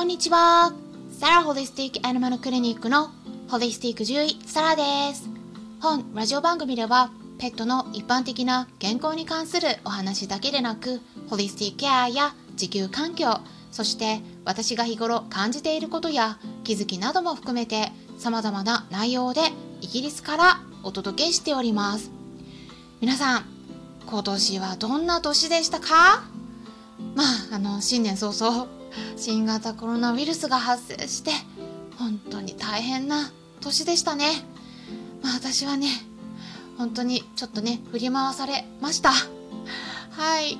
こんにちは。サラホリスティックアニマルクリニックのホリスティック獣医サラです。本ラジオ番組ではペットの一般的な健康に関するお話だけでなく、ホリスティックケアや自給環境、そして私が日頃感じていることや気づきなども含めて様々な内容でイギリスからお届けしております。皆さん、今年はどんな年でしたか？まあ、あの、新年早々、新型コロナウイルスが発生して、本当に大変な年でしたね。まあ私はね、本当にちょっとね、振り回されました。はい。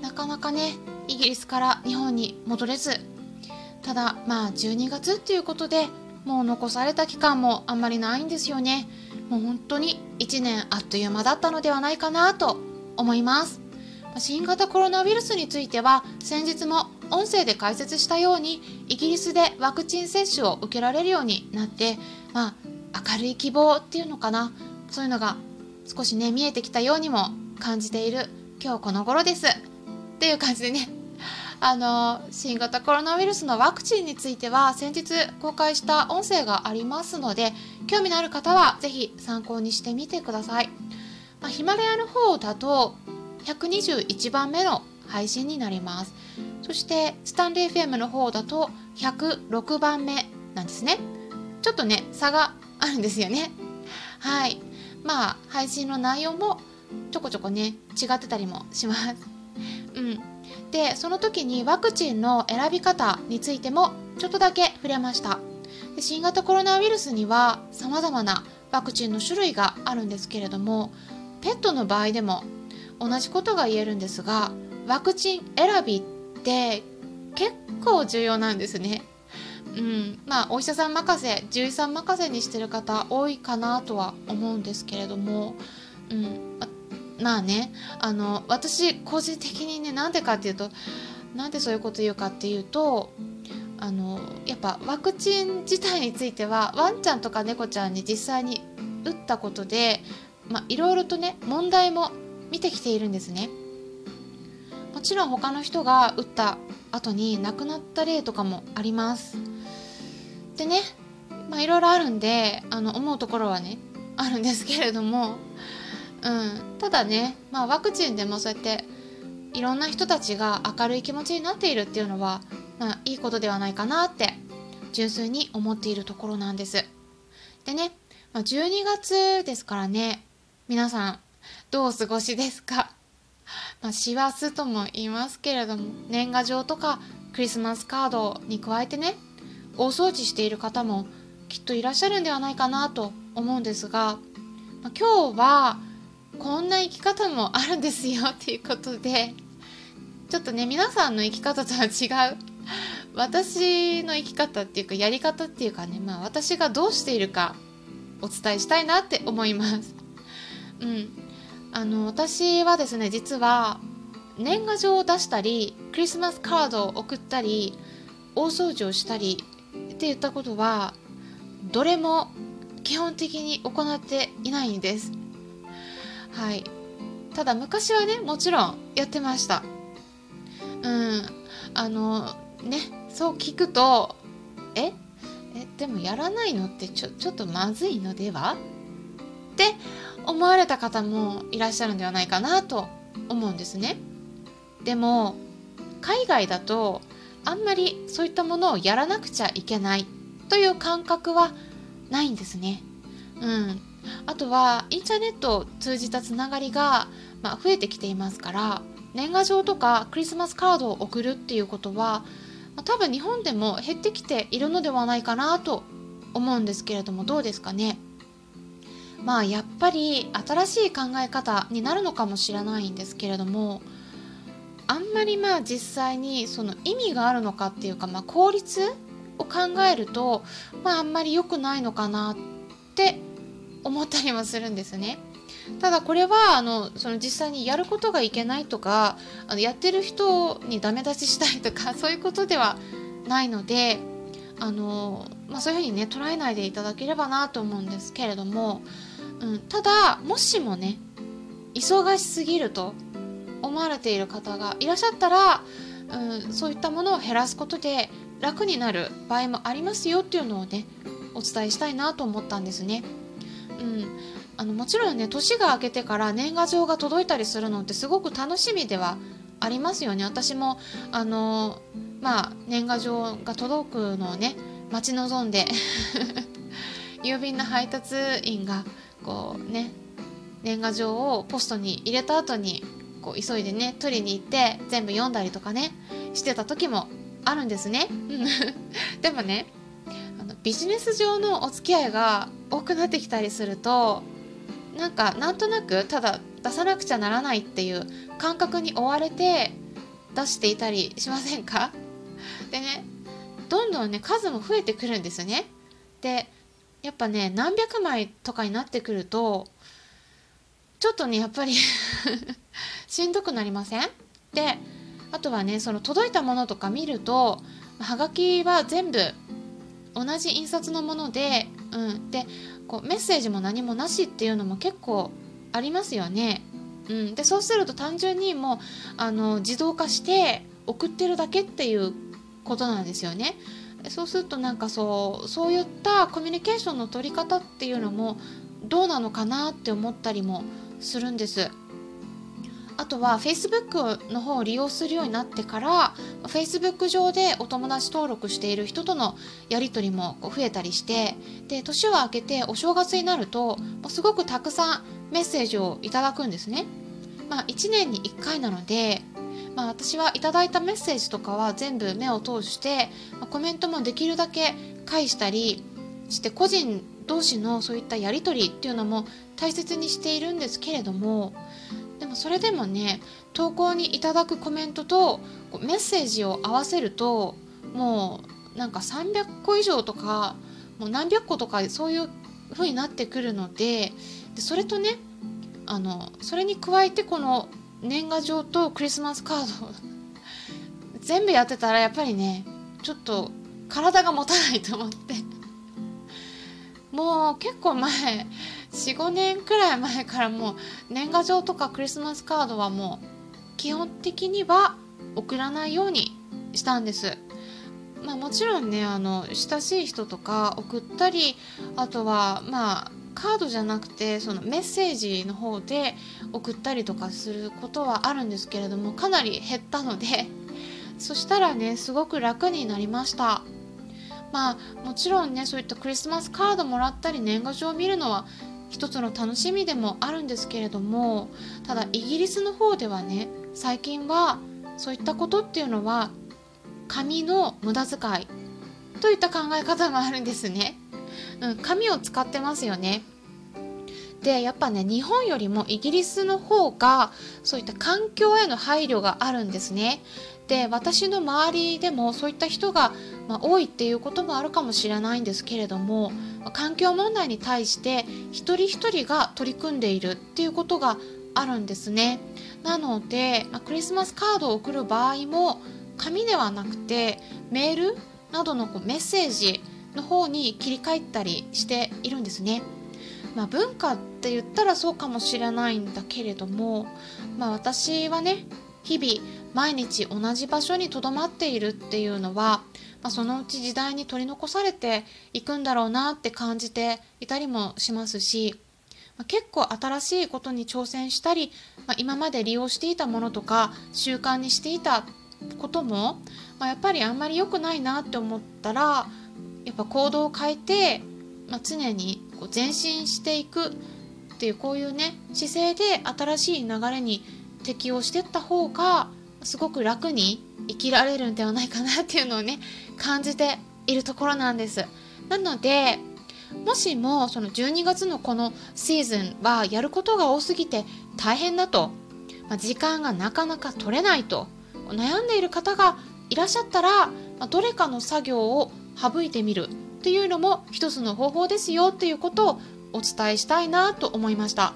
なかなかね、イギリスから日本に戻れず、ただ、まあ12月っていうことで、もう残された期間もあんまりないんですよね。もう本当に1年あっという間だったのではないかなと思います。新型コロナウイルスについては先日も音声で解説したようにイギリスでワクチン接種を受けられるようになって、まあ、明るい希望っていうのかな。そういうのが少しね見えてきたようにも感じている今日この頃です。っていう感じでね。あの新型コロナウイルスのワクチンについては先日公開した音声がありますので興味のある方は是非参考にしてみてください、まあ、ヒマラヤの方だと121番目の配信になります。そしてスタンレー FM の方だと106番目なんですね。ちょっとね差があるんですよね。はい。まあ配信の内容もちょこちょこね違ってたりもします。うん。でその時にワクチンの選び方についてもちょっとだけ触れました。で新型コロナウイルスには様々なワクチンの種類があるんですけれどもペットの場合でも同じことが言えるんですがワクチン選びって結構重要なんですね。うん、まあお医者さん任せ獣医さん任せにしてる方多いかなとは思うんですけれども、うん。ま、あねあの私個人的にねなんでかっていうとなんでそういうこと言うかっていうとあのやっぱワクチン自体についてはワンちゃんとか猫ちゃんに実際に打ったことでいろいろとね問題も見てきているんですね。もちろん他の人が打った後に亡くなった例とかもあります。でねまあいろいろあるんであの思うところはね あるんですけれども、うん、ただね、まあ、ワクチンでもそうやっていろんな人たちが明るい気持ちになっているっていうのは、まあ、いいことではないかなって純粋に思っているところなんです。でね、まあ、12月ですからね皆さんどうお過ごしですか？まあ、師走とも言いますけれども年賀状とかクリスマスカードに加えてね大掃除している方もきっといらっしゃるんではないかなと思うんですが、まあ、今日はこんな生き方もあるんですよっていうことでちょっとね皆さんの生き方とは違う私の生き方っていうかやり方っていうかねまあ私がどうしているかお伝えしたいなって思います。うん、あの私はですね実は年賀状を出したりクリスマスカードを送ったり大掃除をしたりって言ったことはどれも基本的に行っていないんです。はい。ただ昔はねもちろんやってました。うん。あのねそう聞くとえ？え？でもやらないのってちょちょっとまずいのでは？って思われた方もいらっしゃるんではないかなと思うんですね。でも海外だとあんまりそういったものをやらなくちゃいけないという感覚はないんですね。うん、あとはインターネットを通じたつながりが、まあ、増えてきていますから年賀状とかクリスマスカードを送るっていうことは、まあ、多分日本でも減ってきているのではないかなと思うんですけれどもどうですかね？まあやっぱり新しい考え方になるのかもしれないんですけれどもあんまりまあ実際にその意味があるのかっていうか、まあ、効率を考えると、まあ、あんまり良くないのかなって思ったりもするんですね。ただこれはあのその実際にやることがいけないとかあのやってる人にダメ出ししたいとか そういうことではないのであの、まあ、そういうふうにね捉えないでいただければなと思うんですけれどもうん、ただもしもね忙しすぎると思われている方がいらっしゃったら、うん、そういったものを減らすことで楽になる場合もありますよっていうのをねお伝えしたいなと思ったんですね。うん、あのもちろんね年が明けてから年賀状が届いたりするのってすごく楽しみではありますよね私もあのまあ年賀状が届くのをね待ち望んで 郵便の配達員がこうね年賀状をポストに入れた後にこう急いでね取りに行って全部読んだりとかねしてた時もあるんですね。でもねあのビジネス上のお付き合いが多くなってきたりするとなんかなんとなくただ出さなくちゃならないっていう感覚に追われて出していたりしませんか？でねどんどんね数も増えてくるんですよね。でやっぱね何百枚とかになってくるとちょっとねやっぱり しんどくなりません？であとはねその届いたものとか見るとはがきは全部同じ印刷のもので、うん、でこうメッセージも何もなしっていうのも結構ありますよね。うん、でそうすると単純にもうあの自動化して送ってるだけっていうことなんですよね。そうするとなんかそうそういったコミュニケーションの取り方っていうのもどうなのかなって思ったりもするんです。あとは Facebook の方を利用するようになってから Facebook 上でお友達登録している人とのやり取りも増えたりしてで年を明けてお正月になるとすごくたくさんメッセージをいただくんですね。まあ、1年に1回なので、まあ、私はいただいたメッセージとかは全部目を通して、ま、コメントもできるだけ返したりして個人同士のそういったやり取りっていうのも大切にしているんですけれどもでもそれでもね投稿にいただくコメントとメッセージを合わせるともうなんか300個以上とかもう何百個とかそういう風になってくるのででそれとねあのそれに加えてこの年賀状とクリスマスカード全部やってたらやっぱりねちょっと体が持たないと思ってもう結構前45年くらい前からもう年賀状とかクリスマスカードはもう基本的には送らないようにしたんです。まあ、もちろんねあの親しい人とか送ったりあとはまあカードじゃなくてそのメッセージの方で送ったりとかすることはあるんですけれどもかなり減ったので そしたらねすごく楽になりました。まあもちろんねそういったクリスマスカードもらったり年賀状を見るのは一つの楽しみでもあるんですけれどもただイギリスの方ではね最近はそういったことっていうのは紙の無駄遣いといった考え方があるんですね。うん、紙を使ってますよね。でやっぱね日本よりもイギリスの方がそういった環境への配慮があるんですね。で私の周りでもそういった人が、まあ、多いっていうこともあるかもしれないんですけれども環境問題に対して一人一人が取り組んでいるっていうことがあるんですね。なので、まあ、クリスマスカードを送る場合も紙ではなくてメールなどのこうメッセージの方に切り替えたりしているんですね。まあ、文化って言ったらそうかもしれないんだけれども、まあ、私はね日々毎日同じ場所にとどまっているっていうのは、まあ、そのうち時代に取り残されていくんだろうなって感じていたりもしますし、まあ、結構新しいことに挑戦したり、まあ、今まで利用していたものとか習慣にしていたことも、まやっぱりあんまり良くないなって思ったらやっぱ行動を変えて、ま常にこう前進していくっていうこういうね姿勢で新しい流れに適応していった方がすごく楽に生きられるんではないかなっていうのをね感じているところなんです。なのでもしもその12月のこのシーズンはやることが多すぎて大変だと、まあ、時間がなかなか取れないと悩んでいる方がいらっしゃったら、まあ、どれかの作業を省いてみる。っていうのも一つの方法ですよっていうことをお伝えしたいなと思いました。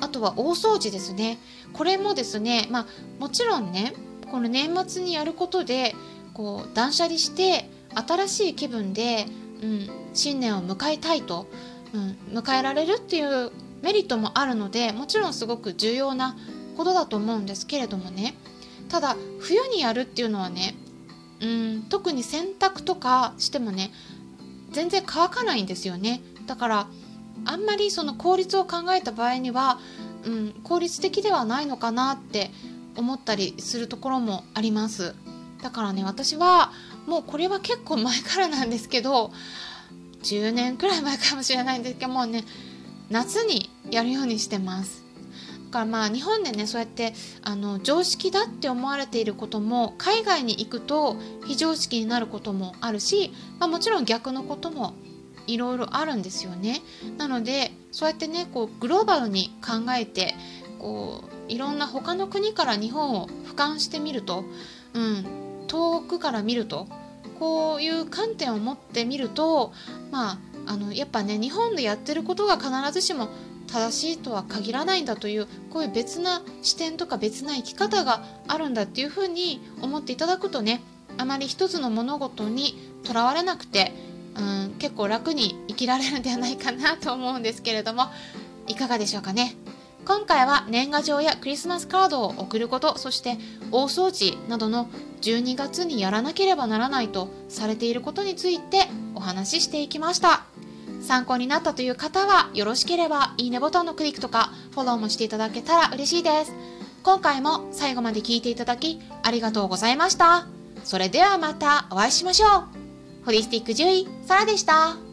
あとは大掃除ですね。これもですねまあもちろんねこの年末にやることでこう断捨離して新しい気分で、うん、新年を迎えたいと、うん、迎えられるっていうメリットもあるのでもちろんすごく重要なことだと思うんですけれどもね。ただ冬にやるっていうのはねうん特に洗濯とかしてもね全然乾かないんですよね。だからあんまりその効率を考えた場合には、うん、効率的ではないのかなって思ったりするところもあります。だからね私はもうこれは結構前からなんですけど10年くらい前かもしれないんですけどもうね夏にやるようにしてます。からまあ日本でねそうやってあの常識だって思われていることも海外に行くと非常識になることもあるし、まあ、もちろん逆のこともいろいろあるんですよね。なのでそうやってねこうグローバルに考えてこういろんな他の国から日本を俯瞰してみると、うん、遠くから見るとこういう観点を持ってみるとまああのやっぱね日本でやってることが必ずしも正しいとは限らないんだというこういう別な視点とか別な生き方があるんだっていうふうに思っていただくとねあまり一つの物事にとらわれなくてうん結構楽に生きられるんではないかなと思うんですけれどもいかがでしょうかね。今回は年賀状やクリスマスカードを送ることそして大掃除などの12月にやらなければならないとされていることについてお話ししていきました。参考になったという方はよろしければいいねボタンのクリックとかフォローもしていただけたら嬉しいです。今回も最後まで聞いていただきありがとうございました。それではまたお会いしましょう。ホリスティック獣医サラでした。